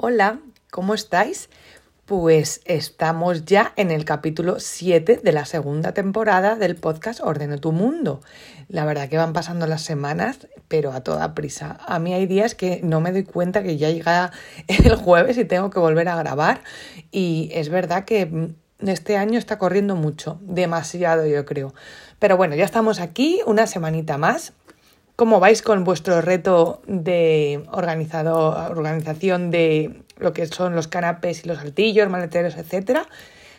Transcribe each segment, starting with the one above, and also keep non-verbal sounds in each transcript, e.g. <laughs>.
Hola, ¿cómo estáis? Pues estamos ya en el capítulo 7 de la segunda temporada del podcast Ordeno tu Mundo. La verdad que van pasando las semanas, pero a toda prisa. A mí hay días que no me doy cuenta que ya llega el jueves y tengo que volver a grabar. Y es verdad que este año está corriendo mucho, demasiado yo creo. Pero bueno, ya estamos aquí, una semanita más ¿Cómo vais con vuestro reto de organizado, organización de lo que son los canapés y los altillos, maleteros, etcétera?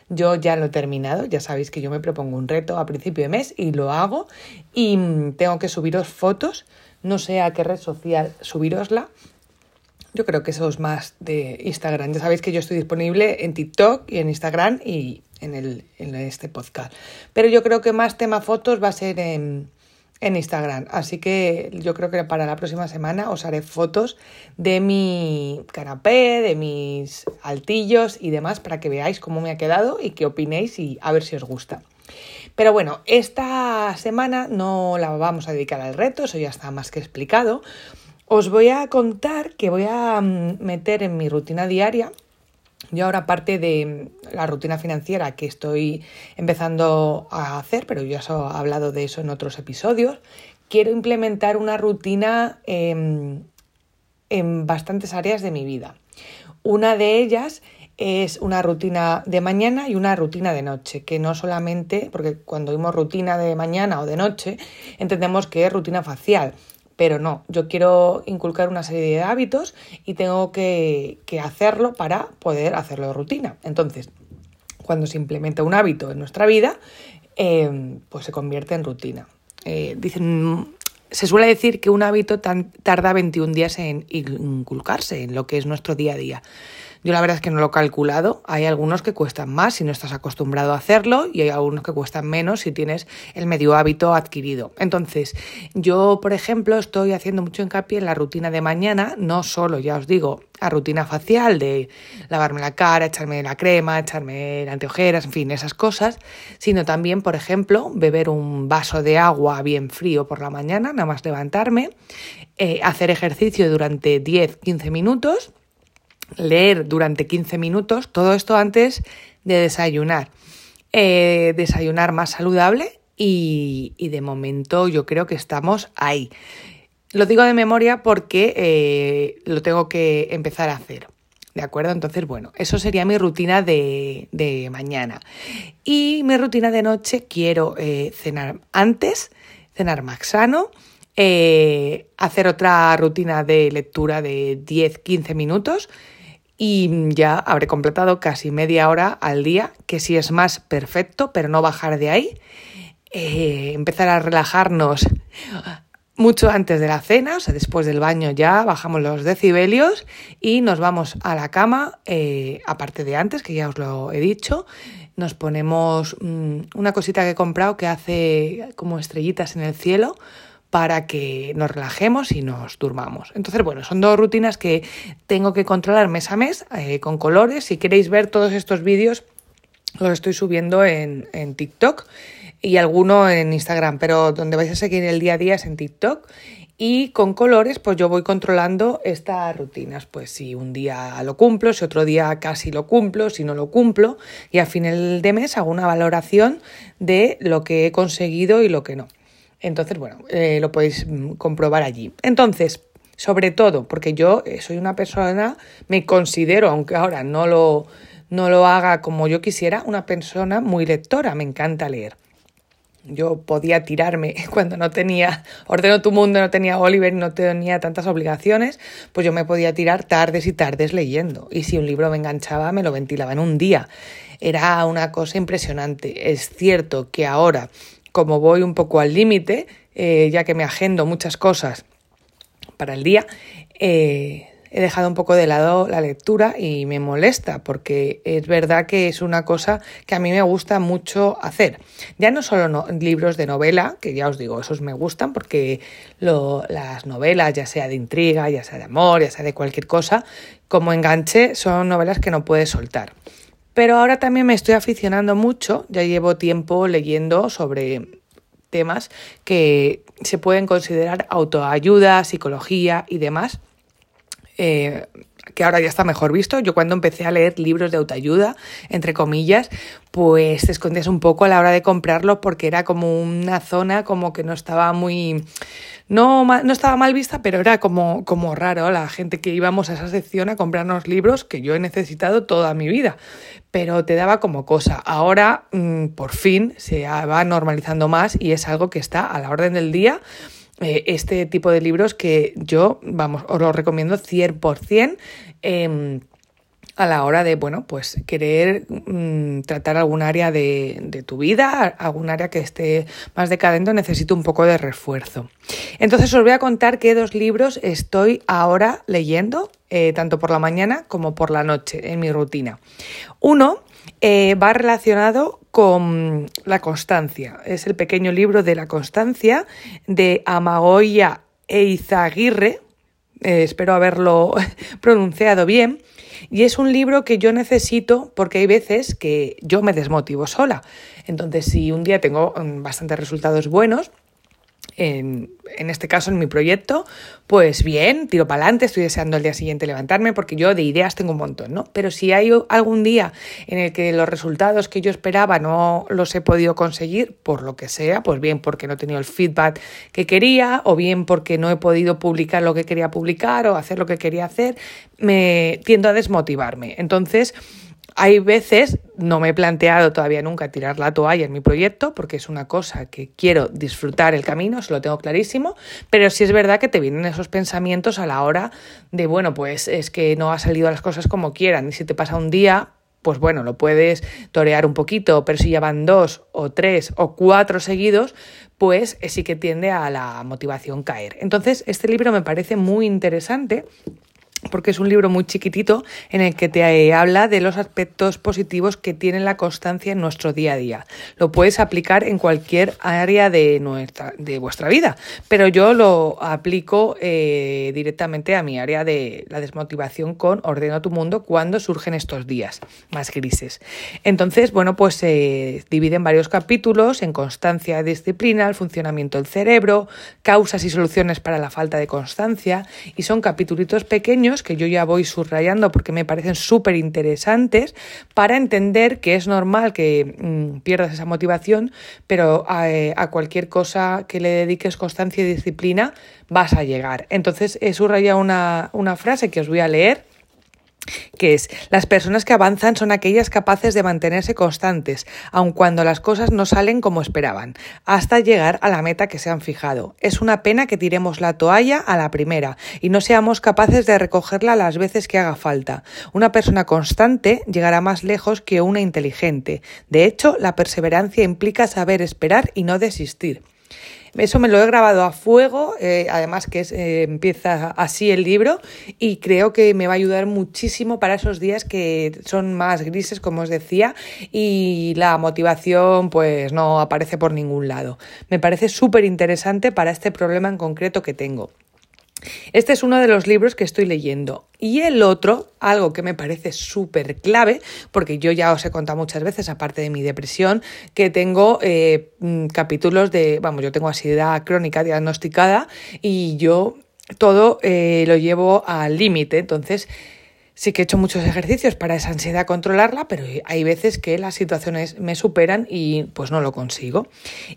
Yo ya lo he terminado, ya sabéis que yo me propongo un reto a principio de mes y lo hago y tengo que subiros fotos, no sé a qué red social subirosla. Yo creo que eso es más de Instagram. Ya sabéis que yo estoy disponible en TikTok y en Instagram y en, el, en este podcast. Pero yo creo que más tema fotos va a ser en, en Instagram. Así que yo creo que para la próxima semana os haré fotos de mi canapé, de mis altillos y demás para que veáis cómo me ha quedado y qué opinéis y a ver si os gusta. Pero bueno, esta semana no la vamos a dedicar al reto, eso ya está más que explicado. Os voy a contar que voy a mm, meter en mi rutina diaria yo ahora, aparte de la rutina financiera que estoy empezando a hacer, pero ya os he hablado de eso en otros episodios, quiero implementar una rutina en, en bastantes áreas de mi vida. Una de ellas es una rutina de mañana y una rutina de noche, que no solamente, porque cuando oímos rutina de mañana o de noche, entendemos que es rutina facial, pero no, yo quiero inculcar una serie de hábitos y tengo que, hacerlo para poder hacerlo de rutina. Entonces, cuando se implementa un hábito en nuestra vida, em, pues se convierte en rutina. Eh, dicen, se suele decir que un hábito tarda 21 días en inculcarse en lo que es nuestro día a día. Yo la verdad es que no lo he calculado. Hay algunos que cuestan más si no estás acostumbrado a hacerlo y hay algunos que cuestan menos si tienes el medio hábito adquirido. Entonces, yo, por ejemplo, estoy haciendo mucho hincapié en la rutina de mañana, no solo, ya os digo, a rutina facial de lavarme la cara, echarme la crema, echarme anteojeras, en fin, esas cosas, sino también, por ejemplo, beber un vaso de agua bien frío por la mañana, nada más levantarme, eh, hacer ejercicio durante 10-15 minutos leer durante 15 minutos, todo esto antes de desayunar. Eh, desayunar más saludable y, de momento yo creo que estamos ahí. Lo digo de memoria porque eh, lo tengo que empezar a hacer. ¿De acuerdo? Entonces, bueno, eso sería mi rutina de, mañana. Y mi rutina de noche quiero eh, cenar antes, cenar más sano, hacer otra rutina de lectura de 10-15 minutos y ya habré completado casi media hora al día, que si es más perfecto, pero no bajar de ahí. Eh, empezar a relajarnos mucho antes de la cena, o sea, después del baño ya bajamos los decibelios y nos vamos a la cama, eh, aparte de antes, que ya os lo he dicho, nos ponemos mm, una cosita que he comprado que hace como estrellitas en el cielo para que nos relajemos y nos durmamos. Entonces, bueno, son dos rutinas que tengo que controlar mes a mes eh, con colores. Si queréis ver todos estos vídeos, los estoy subiendo en, en TikTok y alguno en Instagram, pero donde vais a seguir el día a día es en TikTok. Y con colores, pues yo voy controlando estas rutinas. Pues si un día lo cumplo, si otro día casi lo cumplo, si no lo cumplo. Y al final de mes hago una valoración de lo que he conseguido y lo que no. Entonces, bueno, eh, lo podéis mm, comprobar allí. Entonces, sobre todo, porque yo eh, soy una persona, me considero, aunque ahora no lo, no lo haga como yo quisiera, una persona muy lectora, me encanta leer. Yo podía tirarme <laughs> cuando no tenía Ordeno tu mundo, no tenía Oliver, no tenía tantas obligaciones, pues yo me podía tirar tardes y tardes leyendo. Y si un libro me enganchaba, me lo ventilaba en un día. Era una cosa impresionante. Es cierto que ahora como voy un poco al límite, eh, ya que me agendo muchas cosas para el día, eh, he dejado un poco de lado la lectura y me molesta porque es verdad que es una cosa que a mí me gusta mucho hacer. Ya no solo libros de novela, que ya os digo, esos me gustan porque las novelas, ya sea de intriga, ya sea de amor, ya sea de cualquier cosa, como enganche, son novelas que no puedes soltar. Pero ahora también me estoy aficionando mucho, ya llevo tiempo leyendo sobre temas que se pueden considerar autoayuda, psicología y demás, eh, que ahora ya está mejor visto. Yo cuando empecé a leer libros de autoayuda, entre comillas, pues te escondías un poco a la hora de comprarlos porque era como una zona como que no estaba muy... No, no estaba mal vista, pero era como, como raro la gente que íbamos a esa sección a comprarnos libros que yo he necesitado toda mi vida, pero te daba como cosa. Ahora, mm, por fin, se va normalizando más y es algo que está a la orden del día eh, este tipo de libros que yo, vamos, os lo recomiendo 100% eh, a la hora de, bueno, pues querer mm, tratar algún área de, de, tu vida, algún área que esté más decadente, necesito un poco de refuerzo. Entonces os voy a contar qué dos libros estoy ahora leyendo, eh, tanto por la mañana como por la noche, en mi rutina. Uno eh, va relacionado con la constancia. Es el pequeño libro de la constancia de Amagoya Eizaguirre. Eh, espero haberlo <laughs> pronunciado bien. Y es un libro que yo necesito porque hay veces que yo me desmotivo sola. Entonces, si un día tengo mm, bastantes resultados buenos, en, en, este caso en mi proyecto, pues bien, tiro para adelante, estoy deseando el día siguiente levantarme porque yo de ideas tengo un montón, ¿no? Pero si hay algún día en el que los resultados que yo esperaba no los he podido conseguir, por lo que sea, pues bien porque no he tenido el feedback que quería o bien porque no he podido publicar lo que quería publicar o hacer lo que quería hacer, me tiendo a desmotivarme. Entonces, hay veces, no me he planteado todavía nunca tirar la toalla en mi proyecto, porque es una cosa que quiero disfrutar el camino, se lo tengo clarísimo, pero sí es verdad que te vienen esos pensamientos a la hora de, bueno, pues es que no ha salido las cosas como quieran, y si te pasa un día, pues bueno, lo puedes torear un poquito, pero si ya van dos o tres o cuatro seguidos, pues sí que tiende a la motivación caer. Entonces, este libro me parece muy interesante porque es un libro muy chiquitito en el que te eh, habla de los aspectos positivos que tiene la constancia en nuestro día a día. Lo puedes aplicar en cualquier área de, nuestra, de vuestra vida, pero yo lo aplico eh, directamente a mi área de la desmotivación con Ordeno tu mundo cuando surgen estos días más grises. Entonces, bueno, pues se divide en varios capítulos, en constancia disciplina, el funcionamiento del cerebro, causas y soluciones para la falta de constancia, y son capítulos pequeños que yo ya voy subrayando porque me parecen súper interesantes para entender que es normal que mm, pierdas esa motivación, pero eh, a, cualquier cosa que le dediques constancia y disciplina vas a llegar. Entonces he subrayado una, una frase que os voy a leer que es las personas que avanzan son aquellas capaces de mantenerse constantes, aun cuando las cosas no salen como esperaban, hasta llegar a la meta que se han fijado. Es una pena que tiremos la toalla a la primera y no seamos capaces de recogerla las veces que haga falta. Una persona constante llegará más lejos que una inteligente. De hecho, la perseverancia implica saber esperar y no desistir. Eso me lo he grabado a fuego, eh, además que es, eh, empieza así el libro y creo que me va a ayudar muchísimo para esos días que son más grises, como os decía, y la motivación pues no aparece por ningún lado. Me parece súper interesante para este problema en concreto que tengo. Este es uno de los libros que estoy leyendo. Y el otro, algo que me parece súper clave, porque yo ya os he contado muchas veces, aparte de mi depresión, que tengo eh, mm, capítulos de, vamos, yo tengo ansiedad crónica diagnosticada y yo todo eh, lo llevo al límite. Entonces, Sí que he hecho muchos ejercicios para esa ansiedad controlarla, pero hay veces que las situaciones me superan y pues no lo consigo.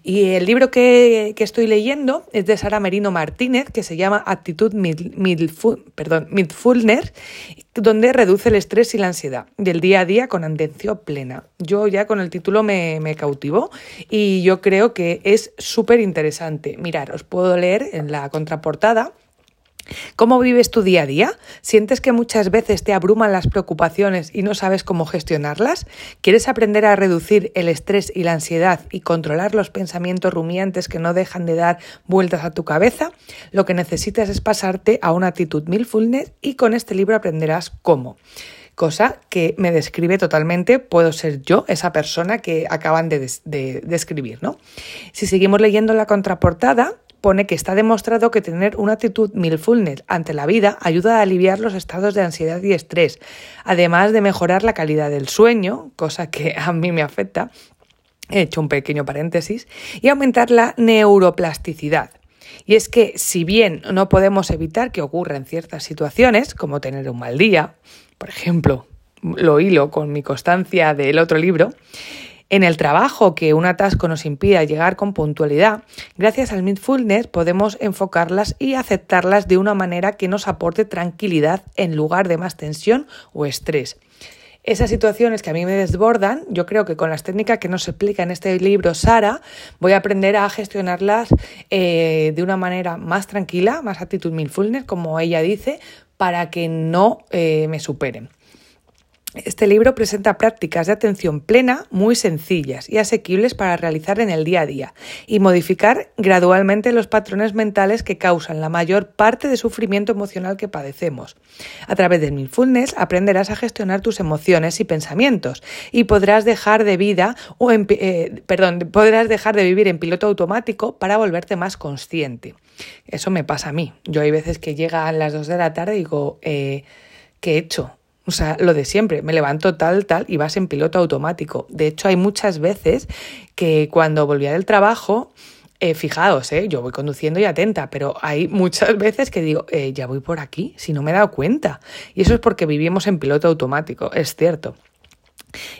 Y el libro que, estoy leyendo es de Sara Merino Martínez, que se llama Actitud Mindfulness, donde reduce el estrés y la ansiedad del día a día con atención plena. Yo ya con el título me, me cautivó y yo creo que es súper interesante. Mirar, os puedo leer en la contraportada ¿Cómo vives tu día a día? ¿Sientes que muchas veces te abruman las preocupaciones y no sabes cómo gestionarlas? ¿Quieres aprender a reducir el estrés y la ansiedad y controlar los pensamientos rumiantes que no dejan de dar vueltas a tu cabeza? Lo que necesitas es pasarte a una actitud mindfulness y con este libro aprenderás cómo cosa que me describe totalmente, puedo ser yo, esa persona que acaban de, describir, ¿no? Si seguimos leyendo la contraportada, pone que está demostrado que tener una actitud mindfulness ante la vida ayuda a aliviar los estados de ansiedad y estrés, además de mejorar la calidad del sueño, cosa que a mí me afecta, he hecho un pequeño paréntesis, y aumentar la neuroplasticidad. Y es que si bien no podemos evitar que ocurran ciertas situaciones, como tener un mal día, por ejemplo, lo hilo con mi constancia del otro libro, en el trabajo que un atasco nos impida llegar con puntualidad, gracias al mindfulness podemos enfocarlas y aceptarlas de una manera que nos aporte tranquilidad en lugar de más tensión o estrés. Esas situaciones que a mí me desbordan, yo creo que con las técnicas que nos explica en este libro Sara, voy a aprender a gestionarlas eh, de una manera más tranquila, más actitud mindfulness, como ella dice, para que no eh, me superen. Este libro presenta prácticas de atención plena muy sencillas y asequibles para realizar en el día a día y modificar gradualmente los patrones mentales que causan la mayor parte de sufrimiento emocional que padecemos. A través del mindfulness aprenderás a gestionar tus emociones y pensamientos y podrás dejar de vida o eh, perdón, podrás dejar de vivir en piloto automático para volverte más consciente. Eso me pasa a mí. Yo hay veces que llega a las 2 de la tarde y digo, eh, ¿qué he hecho? O sea, lo de siempre, me levanto tal, tal y vas en piloto automático. De hecho, hay muchas veces que cuando volvía del trabajo, eh, fijaos, eh, yo voy conduciendo y atenta, pero hay muchas veces que digo, eh, ya voy por aquí, si no me he dado cuenta. Y eso es porque vivimos en piloto automático, es cierto.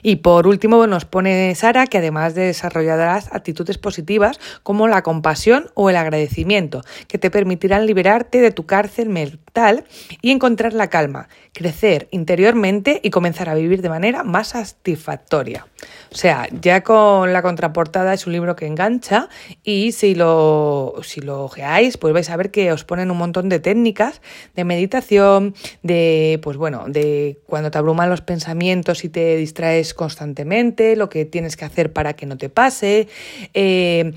Y por último nos pone Sara que además de desarrollarás actitudes positivas como la compasión o el agradecimiento, que te permitirán liberarte de tu cárcel mental y encontrar la calma, crecer interiormente y comenzar a vivir de manera más satisfactoria. O sea, ya con la contraportada es un libro que engancha y si lo, si lo ojeáis, pues vais a ver que os ponen un montón de técnicas de meditación, de, pues bueno, de cuando te abruman los pensamientos y te distraes constantemente, lo que tienes que hacer para que no te pase. Eh,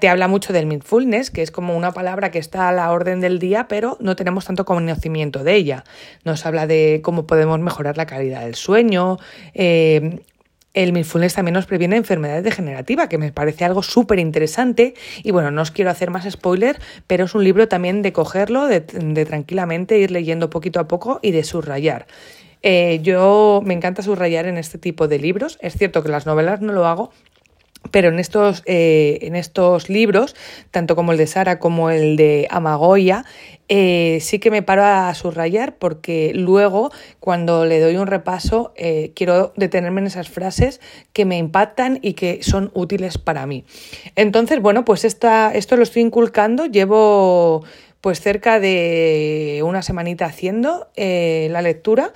te habla mucho del mindfulness, que es como una palabra que está a la orden del día, pero no tenemos tanto conocimiento de ella. Nos habla de cómo podemos mejorar la calidad del sueño, eh, el mindfulness también nos previene enfermedades degenerativas, que me parece algo súper interesante. Y bueno, no os quiero hacer más spoiler, pero es un libro también de cogerlo, de, tranquilamente ir leyendo poquito a poco y de subrayar. Eh, yo me encanta subrayar en este tipo de libros. Es cierto que las novelas no lo hago, pero en estos, eh, en estos libros, tanto como el de Sara como el de Amagoya, eh, sí que me paro a subrayar porque luego cuando le doy un repaso quiero detenerme en esas frases que me impactan y que son útiles para mí. Entonces, bueno, pues esta, esto lo estoy inculcando, llevo pues cerca de una semanita haciendo la lectura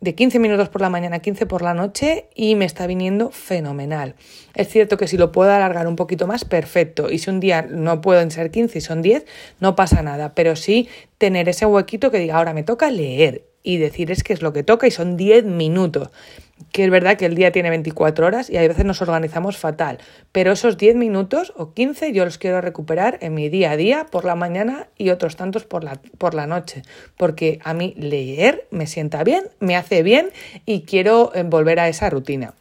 de 15 minutos por la mañana, 15 por la noche y me está viniendo fenomenal. Es cierto que si lo puedo alargar un poquito más, perfecto. Y si un día no pueden ser 15 y son 10, no pasa nada. Pero sí tener ese huequito que diga, ahora me toca leer y decir es que es lo que toca y son 10 minutos. Que es verdad que el día tiene 24 horas y a veces nos organizamos fatal, pero esos 10 minutos o 15 yo los quiero recuperar en mi día a día por la mañana y otros tantos por la, por la noche, porque a mí leer me sienta bien, me hace bien y quiero eh, volver a esa rutina.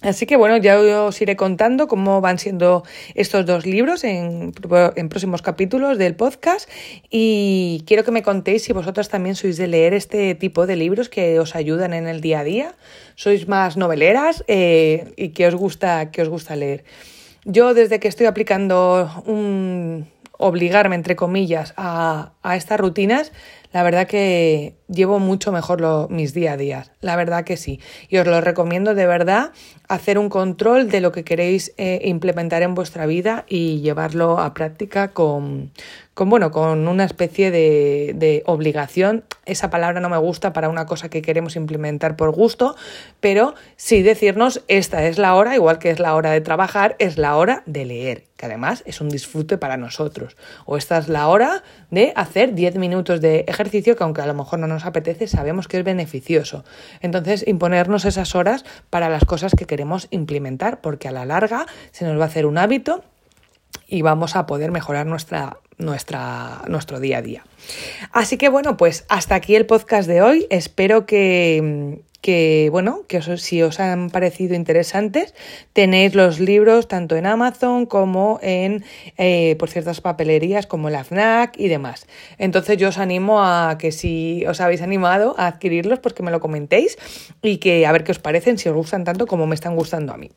Así que bueno, ya os iré contando cómo van siendo estos dos libros en, próximos capítulos del podcast y quiero que me contéis si vosotras también sois de leer este tipo de libros que os ayudan en el día a día, sois más noveleras eh, y que os gusta, que os gusta leer. Yo desde que estoy aplicando un obligarme, entre comillas, a, a estas rutinas, la verdad que llevo mucho mejor mis día a día, la verdad que sí. Y os lo recomiendo de verdad hacer un control de lo que queréis eh, implementar en vuestra vida y llevarlo a práctica con, con, bueno, con una especie de, de, obligación. Esa palabra no me gusta para una cosa que queremos implementar por gusto, pero sí decirnos esta es la hora, igual que es la hora de trabajar, es la hora de leer, que además es un disfrute para nosotros. O esta es la hora de hacer 10 minutos de ejercicio que aunque a lo mejor no nos apetece, sabemos que es beneficioso. Entonces, imponernos esas horas para las cosas que queremos implementar, porque a la larga se nos va a hacer un hábito y vamos a poder mejorar nuestra, nuestra, nuestro día a día. Así que bueno, pues hasta aquí el podcast de hoy. Espero que, que, bueno, que si os han parecido interesantes, tenéis los libros tanto en Amazon como en, eh, por ciertas papelerías como la FNAC y demás. Entonces yo os animo a que si os habéis animado a adquirirlos, pues que me lo comentéis y que a ver qué os parecen, si os gustan tanto como me están gustando a mí.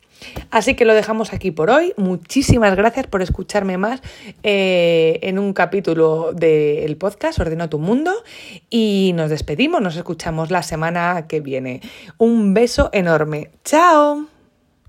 Así que lo dejamos aquí por hoy. Muchísimas gracias por escucharme más eh, en un capítulo del podcast Ordeno tu Mundo y nos despedimos, nos escuchamos la semana que viene. Un beso enorme. ¡Chao!